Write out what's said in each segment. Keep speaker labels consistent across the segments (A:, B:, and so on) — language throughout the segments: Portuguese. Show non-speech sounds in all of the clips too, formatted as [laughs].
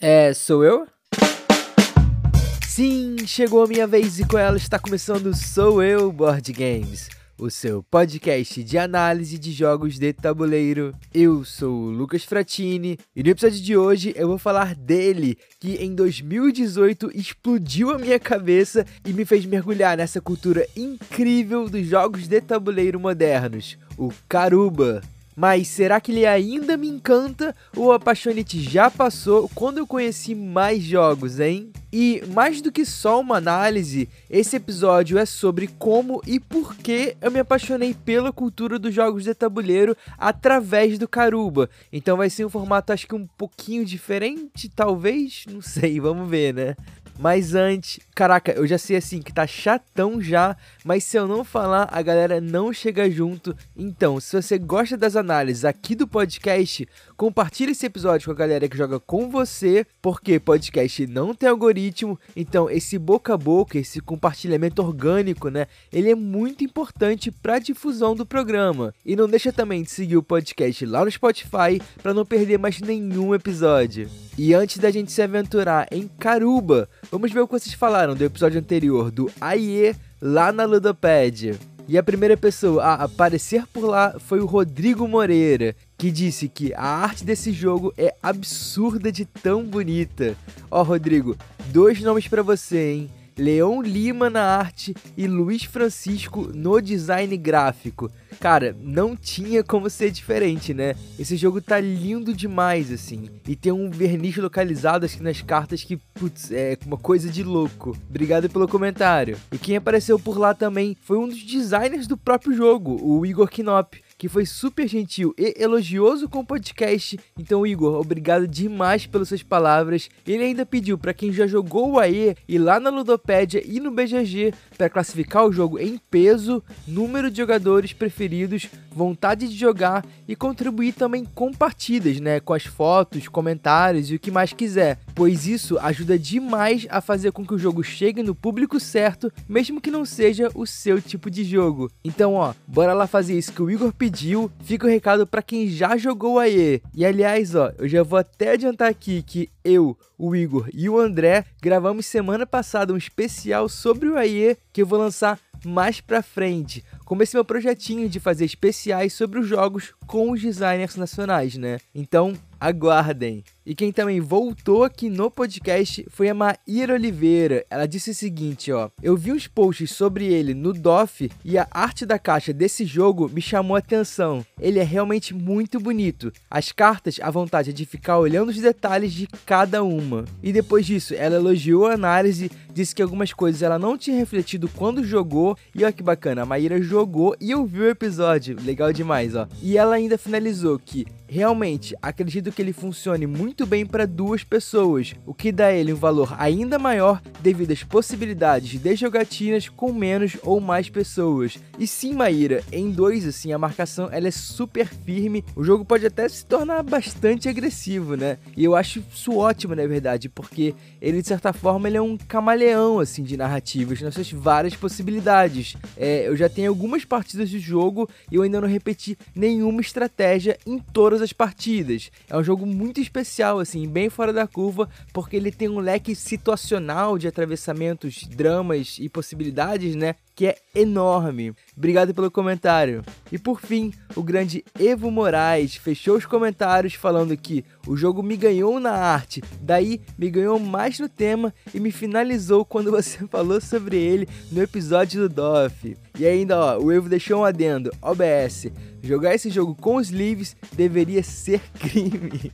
A: É, sou eu? Sim, chegou a minha vez e com ela está começando Sou Eu Board Games, o seu podcast de análise de jogos de tabuleiro. Eu sou o Lucas Fratini e no episódio de hoje eu vou falar dele, que em 2018 explodiu a minha cabeça e me fez mergulhar nessa cultura incrível dos jogos de tabuleiro modernos, o Caruba. Mas será que ele ainda me encanta ou a paixonite já passou quando eu conheci mais jogos, hein? E mais do que só uma análise, esse episódio é sobre como e por que eu me apaixonei pela cultura dos jogos de tabuleiro através do Caruba. Então vai ser um formato acho que um pouquinho diferente, talvez, não sei, vamos ver, né? Mas antes, caraca, eu já sei assim que tá chatão já, mas se eu não falar, a galera não chega junto. Então, se você gosta das análises aqui do podcast, compartilhe esse episódio com a galera que joga com você, porque podcast não tem algoritmo, então esse boca a boca, esse compartilhamento orgânico, né, ele é muito importante para difusão do programa. E não deixa também de seguir o podcast lá no Spotify para não perder mais nenhum episódio. E antes da gente se aventurar em Caruba, vamos ver o que vocês falaram do episódio anterior do AIE lá na Ludopédia. E a primeira pessoa a aparecer por lá foi o Rodrigo Moreira, que disse que a arte desse jogo é absurda de tão bonita. Ó, Rodrigo, dois nomes para você, hein? Leon Lima na arte e Luiz Francisco no design gráfico. Cara, não tinha como ser diferente, né? Esse jogo tá lindo demais, assim. E tem um verniz localizado aqui nas cartas que, putz, é uma coisa de louco. Obrigado pelo comentário. E quem apareceu por lá também foi um dos designers do próprio jogo, o Igor Knop que foi super gentil e elogioso com o podcast. Então, Igor, obrigado demais pelas suas palavras. Ele ainda pediu para quem já jogou o AE ir lá na Ludopédia e no BGG para classificar o jogo em peso, número de jogadores preferidos, vontade de jogar e contribuir também com partidas, né, com as fotos, comentários e o que mais quiser, pois isso ajuda demais a fazer com que o jogo chegue no público certo, mesmo que não seja o seu tipo de jogo. Então, ó, bora lá fazer isso que o Igor pediu pediu, fica o recado para quem já jogou AE. E aliás, ó, eu já vou até adiantar aqui que eu, o Igor e o André gravamos semana passada um especial sobre o AE que eu vou lançar mais pra frente. Comecei meu projetinho de fazer especiais sobre os jogos com os designers nacionais, né? Então, aguardem. E quem também voltou aqui no podcast foi a Maíra Oliveira. Ela disse o seguinte, ó: "Eu vi uns posts sobre ele no DOF e a arte da caixa desse jogo me chamou a atenção. Ele é realmente muito bonito. As cartas, a vontade é de ficar olhando os detalhes de cada uma." E depois disso, ela elogiou a análise, disse que algumas coisas ela não tinha refletido quando jogou. E olha que bacana, a Maíra jogou e ouviu o episódio. Legal demais, ó. E ela ainda finalizou que realmente acredito que ele funcione muito bem para duas pessoas, o que dá a ele um valor ainda maior devido às possibilidades de jogatinas com menos ou mais pessoas. E sim, Maíra, em dois assim a marcação ela é super firme, o jogo pode até se tornar bastante agressivo, né? E eu acho isso ótimo, na verdade, porque ele de certa forma ele é um camaleão assim de narrativas nas suas várias possibilidades. É, eu já tenho algumas partidas do jogo e eu ainda não repeti nenhuma estratégia em todas as partidas. É um jogo muito especial, assim, bem fora da curva, porque ele tem um leque situacional de atravessamentos, dramas e possibilidades, né? Que é enorme. Obrigado pelo comentário. E por fim, o grande Evo Moraes fechou os comentários falando que o jogo me ganhou na arte, daí me ganhou mais no tema e me finalizou quando você [laughs] falou sobre ele no episódio do DOF. E ainda, ó, o Evo deixou um adendo, OBS. Jogar esse jogo com os livros deveria ser [laughs] crime.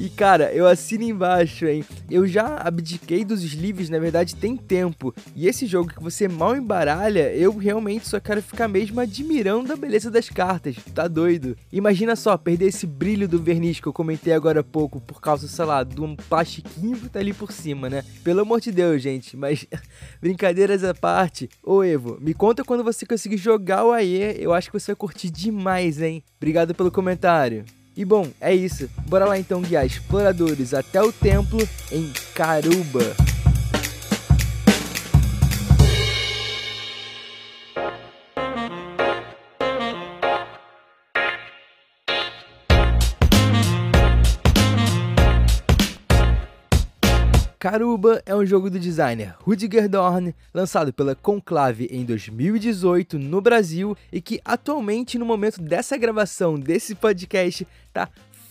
A: E cara, eu assino embaixo, hein? Eu já abdiquei dos sleeves, na verdade, tem tempo. E esse jogo que você mal embaralha, eu realmente só quero ficar mesmo admirando a beleza das cartas. Tá doido? Imagina só, perder esse brilho do verniz que eu comentei agora há pouco por causa, sei lá, de um plastiquinho que tá ali por cima, né? Pelo amor de Deus, gente, mas [laughs] brincadeiras à parte. Ô Evo, me conta quando você conseguir jogar o AE, eu acho que você vai curtir demais, hein? Obrigado pelo comentário. E bom, é isso. Bora lá então guiar exploradores até o templo em Caruba. Karuba é um jogo do designer Rudiger Dorn, lançado pela Conclave em 2018 no Brasil e que atualmente, no momento dessa gravação desse podcast, está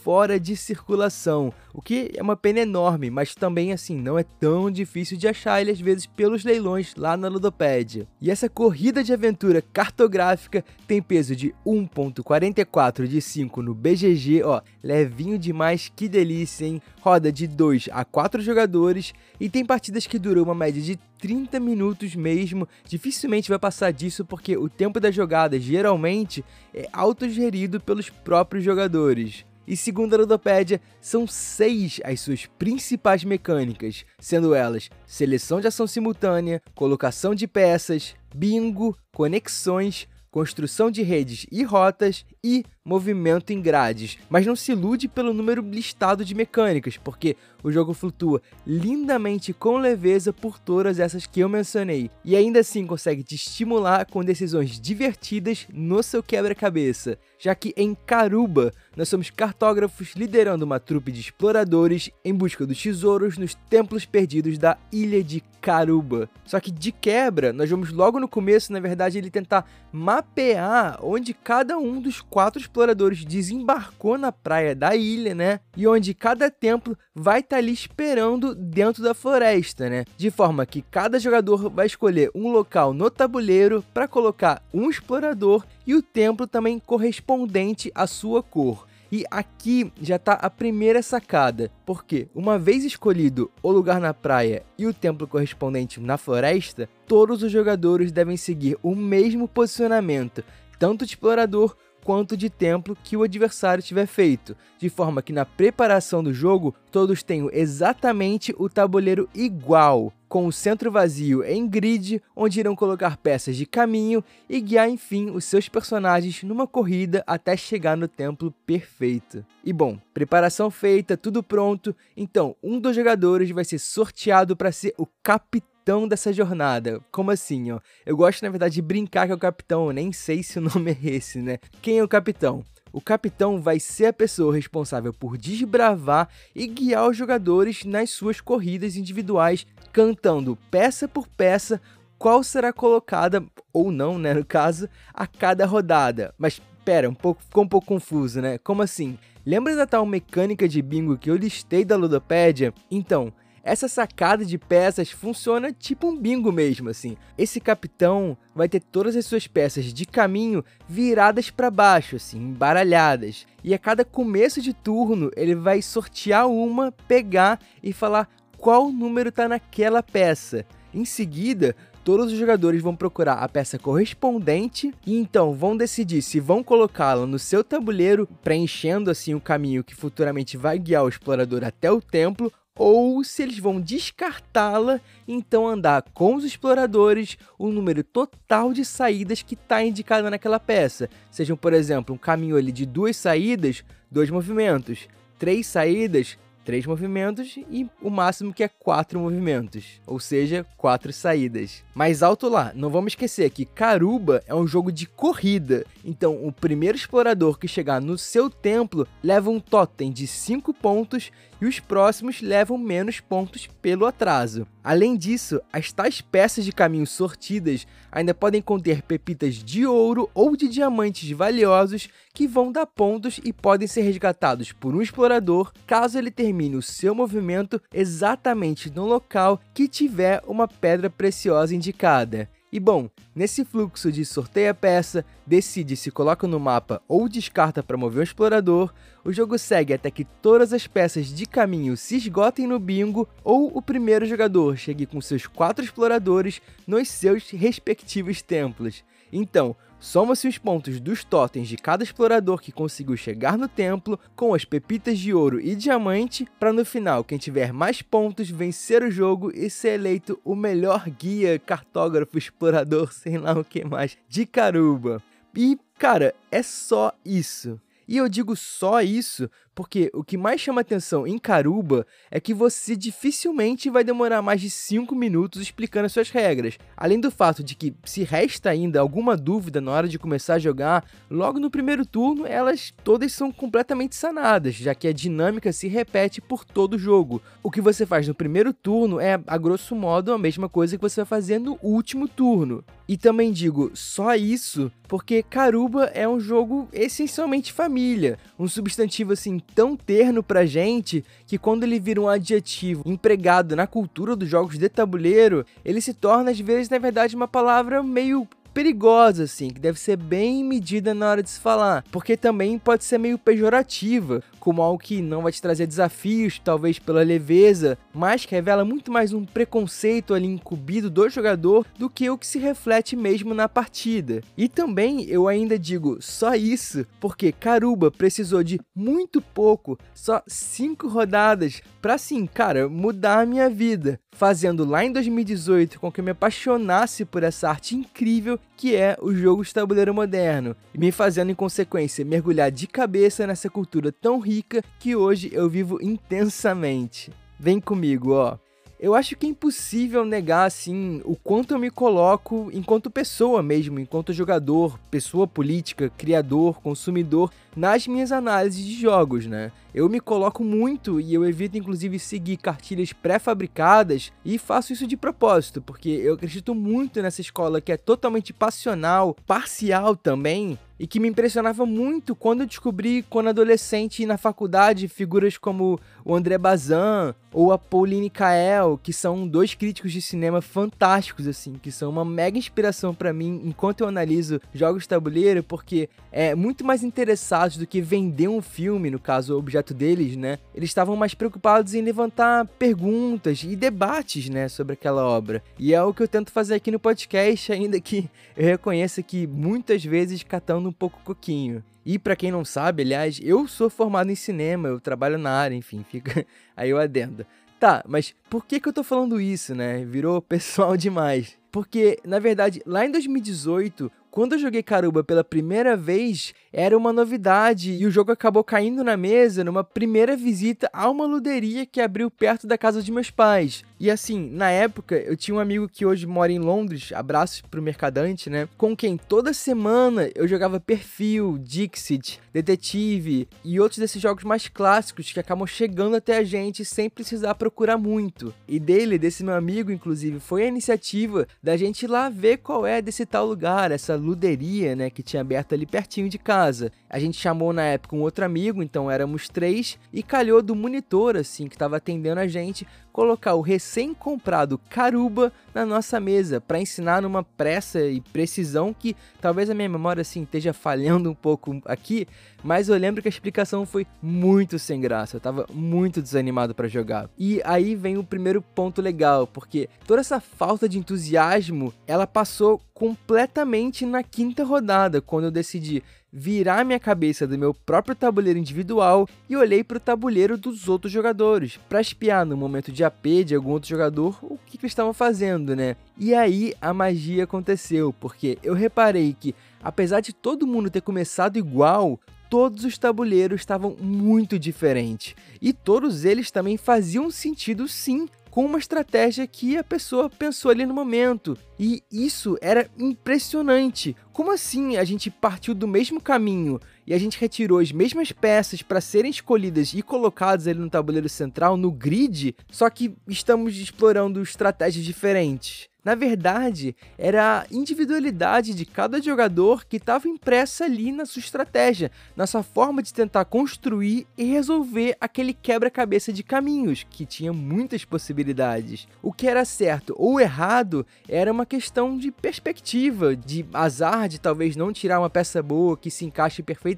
A: fora de circulação, o que é uma pena enorme, mas também assim não é tão difícil de achar ele às vezes pelos leilões lá na Ludopédia. E essa corrida de aventura cartográfica tem peso de 1.44 de 5 no BGG, ó, levinho demais, que delícia, hein? Roda de 2 a 4 jogadores e tem partidas que duram uma média de 30 minutos mesmo. Dificilmente vai passar disso porque o tempo da jogada geralmente é autogerido pelos próprios jogadores. E segundo a Ludopédia, são seis as suas principais mecânicas, sendo elas seleção de ação simultânea, colocação de peças, bingo, conexões, construção de redes e rotas e movimento em grades. Mas não se ilude pelo número listado de mecânicas, porque o jogo flutua lindamente com leveza por todas essas que eu mencionei, e ainda assim consegue te estimular com decisões divertidas no seu quebra-cabeça, já que em Caruba nós somos cartógrafos liderando uma trupe de exploradores em busca dos tesouros nos templos perdidos da ilha de Caruba. Só que de quebra, nós vamos logo no começo, na verdade, ele tentar mapear onde cada um dos quatro exploradores desembarcou na praia da ilha, né? E onde cada templo vai estar tá ali esperando dentro da floresta, né? De forma que cada jogador vai escolher um local no tabuleiro para colocar um explorador e o templo também correspondente à sua cor. E aqui já está a primeira sacada, porque uma vez escolhido o lugar na praia e o templo correspondente na floresta, todos os jogadores devem seguir o mesmo posicionamento, tanto de explorador quanto de templo que o adversário tiver feito, de forma que na preparação do jogo todos tenham exatamente o tabuleiro igual, com o centro vazio em grid, onde irão colocar peças de caminho e guiar enfim os seus personagens numa corrida até chegar no templo perfeito. E bom, preparação feita, tudo pronto, então um dos jogadores vai ser sorteado para ser o capitão capitão dessa jornada. Como assim, ó? Eu gosto, na verdade, de brincar que o capitão, nem sei se o [laughs] nome é esse, né? Quem é o capitão? O capitão vai ser a pessoa responsável por desbravar e guiar os jogadores nas suas corridas individuais, cantando peça por peça qual será colocada, ou não, né, no caso, a cada rodada. Mas pera, um pouco, ficou um pouco confuso, né? Como assim? Lembra da tal mecânica de bingo que eu listei da Ludopédia? Então, essa sacada de peças funciona tipo um bingo mesmo, assim. Esse capitão vai ter todas as suas peças de caminho viradas para baixo, assim, embaralhadas. E a cada começo de turno, ele vai sortear uma, pegar e falar qual número está naquela peça. Em seguida, todos os jogadores vão procurar a peça correspondente e então vão decidir se vão colocá-la no seu tabuleiro, preenchendo assim o caminho que futuramente vai guiar o explorador até o templo, ou se eles vão descartá-la, então andar com os exploradores o número total de saídas que está indicado naquela peça. Sejam, por exemplo, um caminho ali de duas saídas, dois movimentos, três saídas, três movimentos e o máximo que é quatro movimentos, ou seja, quatro saídas. Mais alto lá, não vamos esquecer que Caruba é um jogo de corrida, então o primeiro explorador que chegar no seu templo leva um totem de 5 pontos e os próximos levam menos pontos pelo atraso. Além disso, as tais peças de caminho sortidas ainda podem conter pepitas de ouro ou de diamantes valiosos que vão dar pontos e podem ser resgatados por um explorador caso ele termine o seu movimento exatamente no local que tiver uma pedra preciosa indicada. E bom, nesse fluxo de sorteia peça, decide se coloca no mapa ou descarta para mover o explorador, o jogo segue até que todas as peças de caminho se esgotem no bingo ou o primeiro jogador chegue com seus quatro exploradores nos seus respectivos templos. Então, Soma-se os pontos dos totens de cada explorador que conseguiu chegar no templo com as pepitas de ouro e diamante, para no final quem tiver mais pontos vencer o jogo e ser eleito o melhor guia, cartógrafo, explorador, [laughs] sei lá o que mais, de Caruba. E, cara, é só isso. E eu digo só isso Porque o que mais chama atenção em Caruba é que você dificilmente vai demorar mais de 5 minutos explicando as suas regras. Além do fato de que, se resta ainda alguma dúvida na hora de começar a jogar, logo no primeiro turno elas todas são completamente sanadas, já que a dinâmica se repete por todo o jogo. O que você faz no primeiro turno é, a grosso modo, a mesma coisa que você vai fazer no último turno. E também digo só isso porque Caruba é um jogo essencialmente família, um substantivo assim tão terno pra gente que quando ele vira um adjetivo empregado na cultura dos jogos de tabuleiro, ele se torna às vezes na verdade uma palavra meio perigosa, assim, que deve ser bem medida na hora de se falar, porque também pode ser meio pejorativa, como algo que não vai te trazer desafios, talvez pela leveza, mas que revela muito mais um preconceito ali incumbido do jogador do que o que se reflete mesmo na partida. E também eu ainda digo só isso, porque Caruba precisou de muito pouco, só 5 rodadas, para assim, cara, mudar a minha vida, fazendo lá em 2018 com que eu me apaixonasse por essa arte incrível que é o jogo de tabuleiro moderno, e me fazendo em consequência mergulhar de cabeça nessa cultura tão rica que hoje eu vivo intensamente. Vem comigo, ó. Eu acho que é impossível negar assim o quanto eu me coloco enquanto pessoa mesmo, enquanto jogador, pessoa política, criador, consumidor nas minhas análises de jogos, né? Eu me coloco muito e eu evito inclusive seguir cartilhas pré-fabricadas e faço isso de propósito, porque eu acredito muito nessa escola que é totalmente passional, parcial também, e que me impressionava muito quando eu descobri, quando adolescente na faculdade, figuras como o André Bazin ou a Pauline Kael, que são dois críticos de cinema fantásticos, assim, que são uma mega inspiração para mim enquanto eu analiso jogos de tabuleiro, porque é muito mais interessado preocupados do que vender um filme, no caso, o objeto deles, né? Eles estavam mais preocupados em levantar perguntas e debates, né, sobre aquela obra. E é o que eu tento fazer aqui no podcast, [laughs] ainda que eu reconheça que muitas vezes catando um pouco coquinho. E para quem não sabe, aliás, eu sou formado em cinema, eu trabalho na área, enfim, [laughs] fica aí o adendo. Tá, mas por que que eu tô falando isso, né? Virou pessoal [laughs] demais. Porque, na verdade, lá em 2018, quando eu joguei Caruba pela primeira vez, era uma novidade e o jogo acabou caindo na mesa numa primeira visita a uma luderia que abriu perto da casa de meus pais. E assim, na época, eu tinha um amigo que hoje mora em Londres, abraços pro Mercadante, né? Com quem toda semana eu jogava Perfil, Dixit, Detetive e outros desses jogos mais clássicos que acabam chegando até a gente sem precisar procurar muito. E dele, desse meu amigo, inclusive, foi a iniciativa da gente ir lá ver qual é desse tal lugar, essa luderia, né, que tinha aberto ali pertinho de casa. A gente chamou na época um outro amigo, então éramos três, e calhou do monitor, assim, que estava atendendo a gente, colocar o recém-comprado Caruba na nossa mesa para ensinar numa pressa e precisão que talvez a minha memória assim esteja falhando um pouco aqui, mas eu lembro que a explicação foi muito sem graça, eu tava muito desanimado para jogar. E aí vem o primeiro ponto legal, porque toda essa falta de entusiasmo, ela passou completamente na quinta rodada, quando eu decidi virar minha cabeça do meu próprio tabuleiro individual e olhei para o tabuleiro dos outros jogadores, para espiar no momento de AP de algum outro jogador o que, que eles estavam fazendo, né? E aí a magia aconteceu, porque eu reparei que, apesar de todo mundo ter começado igual, todos os tabuleiros estavam muito diferentes. E todos eles também faziam sentido sim com uma estratégia que a pessoa pensou ali no momento. E isso era impressionante. Como assim a gente partiu do mesmo caminho e a gente retirou as mesmas peças para serem escolhidas e colocadas ali no tabuleiro central, no grid, só que estamos explorando estratégias diferentes? Na verdade, era a individualidade de cada jogador que estava impressa ali na sua estratégia, na sua forma de tentar construir e resolver aquele quebra-cabeça de caminhos, que tinha muitas possibilidades. O que era certo ou errado era uma questão de perspectiva, de azar de talvez não tirar uma peça boa que se encaixe perfeitamente,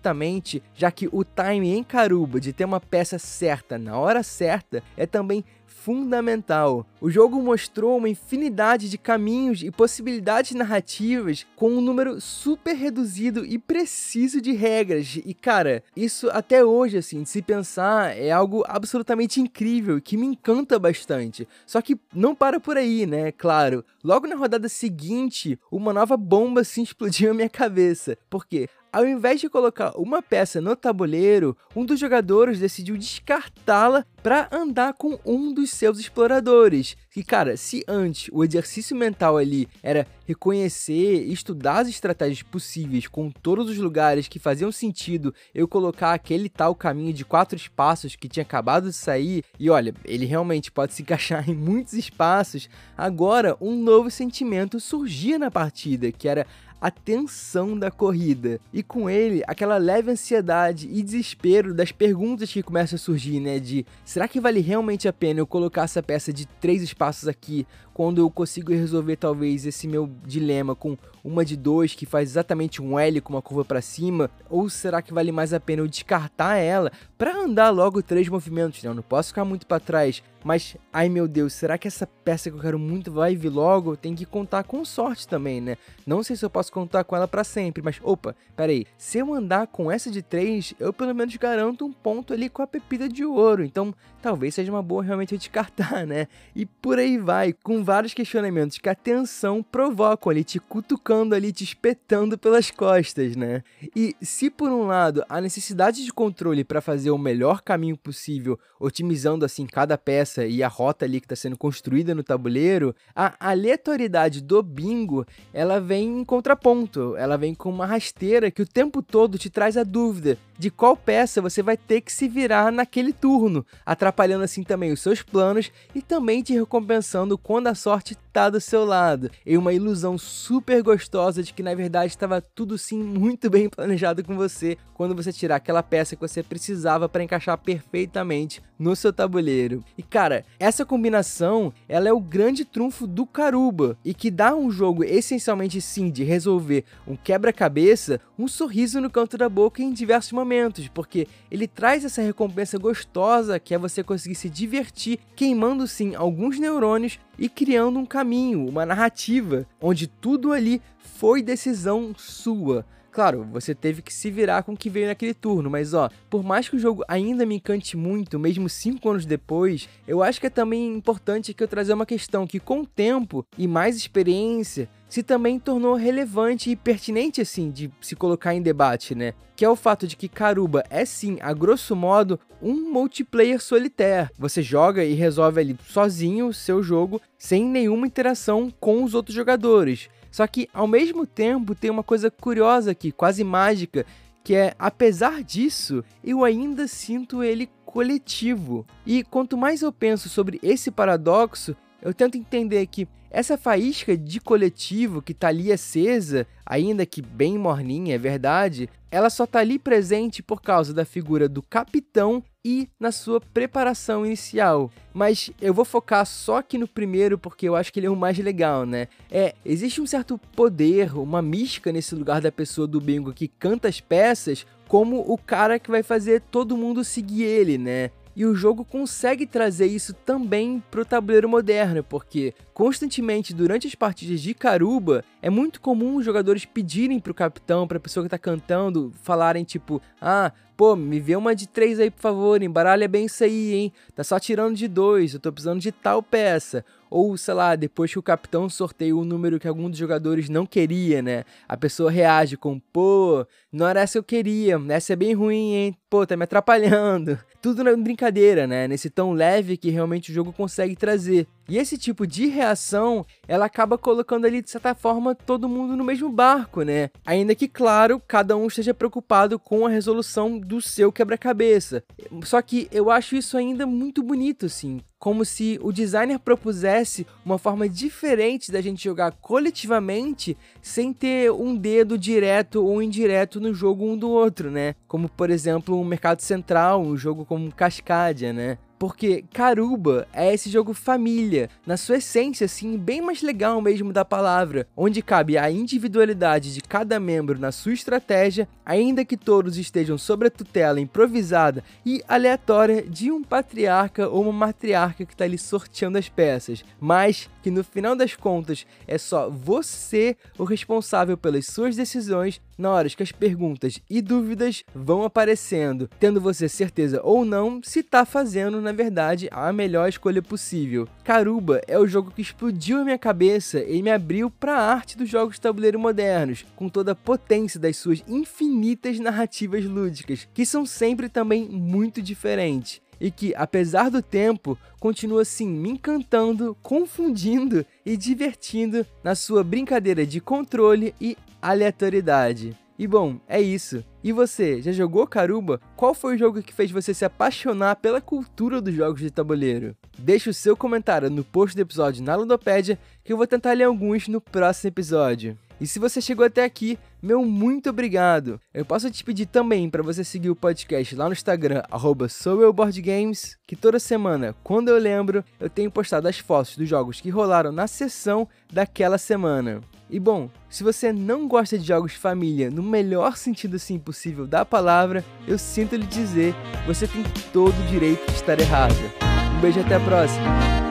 A: já que o time em Caruba de ter uma peça certa na hora certa é também fundamental. O jogo mostrou uma infinidade de caminhos e possibilidades narrativas com um número super reduzido e preciso de regras. E cara, isso até hoje, assim, se pensar, é algo absolutamente incrível que me encanta bastante. Só que não para por aí, né? Claro. Logo na rodada seguinte, uma nova bomba se [laughs] explodiu na minha cabeça. Porque ao invés de colocar uma peça no tabuleiro, um dos jogadores decidiu descartá-la para andar com um dos seus exploradores. E cara, se antes o exercício mental ali era reconhecer estudar as estratégias possíveis com todos os lugares que faziam sentido eu colocar aquele tal caminho de quatro espaços que tinha acabado de sair, e olha, ele realmente pode se encaixar [laughs] em muitos espaços, agora um novo sentimento surgia na partida, que era a tensão da corrida. E com ele, aquela leve ansiedade e desespero das perguntas que começam a surgir, né? De será que vale realmente a pena eu colocar essa peça de três espaços aqui quando eu consigo resolver talvez esse meu dilema com uma de dois que faz exatamente um L com uma curva para cima? Ou será que vale mais a pena eu descartar ela para andar logo três movimentos? Não, não posso ficar muito para trás. Mas, ai meu Deus, será que essa peça que eu quero muito vai vir logo? Tem que contar com sorte também, né? Não sei se eu posso contar com ela para sempre, mas opa, peraí. Se eu andar com essa de 3, eu pelo menos garanto um ponto ali com a pepita de ouro. Então, talvez seja uma boa realmente eu descartar, [laughs] né? E por aí vai, com vários questionamentos que a tensão provocam ali, te cutucando ali, te espetando pelas costas, né? E se por um lado a necessidade de controle para fazer o melhor caminho possível, otimizando assim cada peça e a rota ali que está sendo construída no tabuleiro, a aleatoriedade do bingo ela vem em contraponto, ela vem com uma rasteira que o tempo todo te traz a dúvida de qual peça você vai ter que se virar naquele turno, atrapalhando assim também os seus planos e também te recompensando quando a sorte tá do seu lado. E uma ilusão super gostosa de que na verdade estava tudo sim muito bem planejado com você quando você tirar aquela peça que você precisava para encaixar perfeitamente no seu tabuleiro. E cara, essa combinação, ela é o grande trunfo do Caruba e que dá um jogo essencialmente sim de resolver um quebra-cabeça, um sorriso no canto da boca em diversos momentos porque ele traz essa recompensa gostosa que é você conseguir se divertir, queimando sim alguns neurônios e criando um caminho, uma narrativa, onde tudo ali foi decisão sua. Claro, você teve que se virar com o que veio naquele turno, mas ó, por mais que o jogo ainda me encante muito, mesmo 5 anos depois, eu acho que é também importante que eu trazer uma questão que com o tempo e mais experiência, se também tornou relevante e pertinente assim de se colocar em debate, né? Que é o fato de que Caruba é sim, a grosso modo, um multiplayer solitário. Você joga e resolve ali sozinho o seu jogo sem nenhuma interação com os outros jogadores. Só que ao mesmo tempo tem uma coisa curiosa aqui, quase mágica, que é apesar disso, eu ainda sinto ele coletivo. E quanto mais eu penso sobre esse paradoxo, eu tento entender que essa faísca de coletivo que tá ali acesa, ainda que bem morninha, é verdade, ela só tá ali presente por causa da figura do capitão e na sua preparação inicial. Mas eu vou focar só aqui no primeiro porque eu acho que ele é o mais legal, né? É, existe um certo poder, uma mística nesse lugar da pessoa do bingo que canta as peças como o cara que vai fazer todo mundo seguir ele, né? E o jogo consegue trazer isso também para o tabuleiro moderno, porque constantemente durante as partidas de caruba é muito comum os jogadores pedirem para o capitão, para a pessoa que está cantando, falarem tipo: "Ah, pô, me vê uma de três aí, por favor, embaralha bem isso aí, hein? Tá só tirando de dois, eu tô precisando de tal peça. Ou, sei lá, depois que o capitão sorteia um número que algum dos jogadores não queria, né? A pessoa reage com, pô, não era essa que eu queria, essa é bem ruim, hein? Pô, tá me atrapalhando. Tudo na brincadeira, né? Nesse tão leve que realmente o jogo consegue trazer. E esse tipo de reação, ela acaba colocando ali, de certa forma, todo mundo no mesmo barco, né? Ainda que, claro, cada um esteja preocupado com a resolução do seu quebra-cabeça. Só que eu acho isso ainda muito bonito, assim. Como se o designer propusesse uma forma diferente da gente jogar coletivamente sem ter um dedo direto ou indireto no jogo um do outro, né? Como, por exemplo, um Mercado Central, um jogo como Cascadia, né? Porque Caruba é esse jogo família, na sua essência, assim, bem mais legal mesmo da palavra, onde cabe a individualidade de cada membro na sua estratégia, ainda que todos estejam sob a tutela improvisada e aleatória de um patriarca ou uma matriarca que está ali sorteando as peças, mas que no final das contas é só você o responsável pelas suas decisões na hora que as perguntas e dúvidas vão aparecendo, tendo você certeza ou não se está fazendo, na verdade, a melhor escolha possível. Caruba é o jogo que explodiu a minha cabeça e me abriu para a arte dos jogos de tabuleiro modernos, com toda a potência das suas infinitas narrativas lúdicas, que são sempre também muito diferentes e que, apesar do tempo, continua assim me encantando, confundindo e divertindo na sua brincadeira de controle e aleatoriedade. E bom, é isso. E você, já jogou Caruba? Qual foi o jogo que fez você se apaixonar pela cultura dos jogos de tabuleiro? Deixe o seu comentário no post do episódio na Ludopédia, que eu vou tentar ler alguns no próximo episódio. E se você chegou até aqui, meu muito obrigado. Eu posso te pedir também para você seguir o podcast lá no Instagram, SouEuBoardGames, que toda semana, quando eu lembro, eu tenho postado as fotos dos jogos que rolaram na sessão daquela semana. E bom, se você não gosta de jogos família no melhor sentido assim possível da palavra, eu sinto lhe dizer, você tem todo o direito de estar errado. Um beijo até a próxima.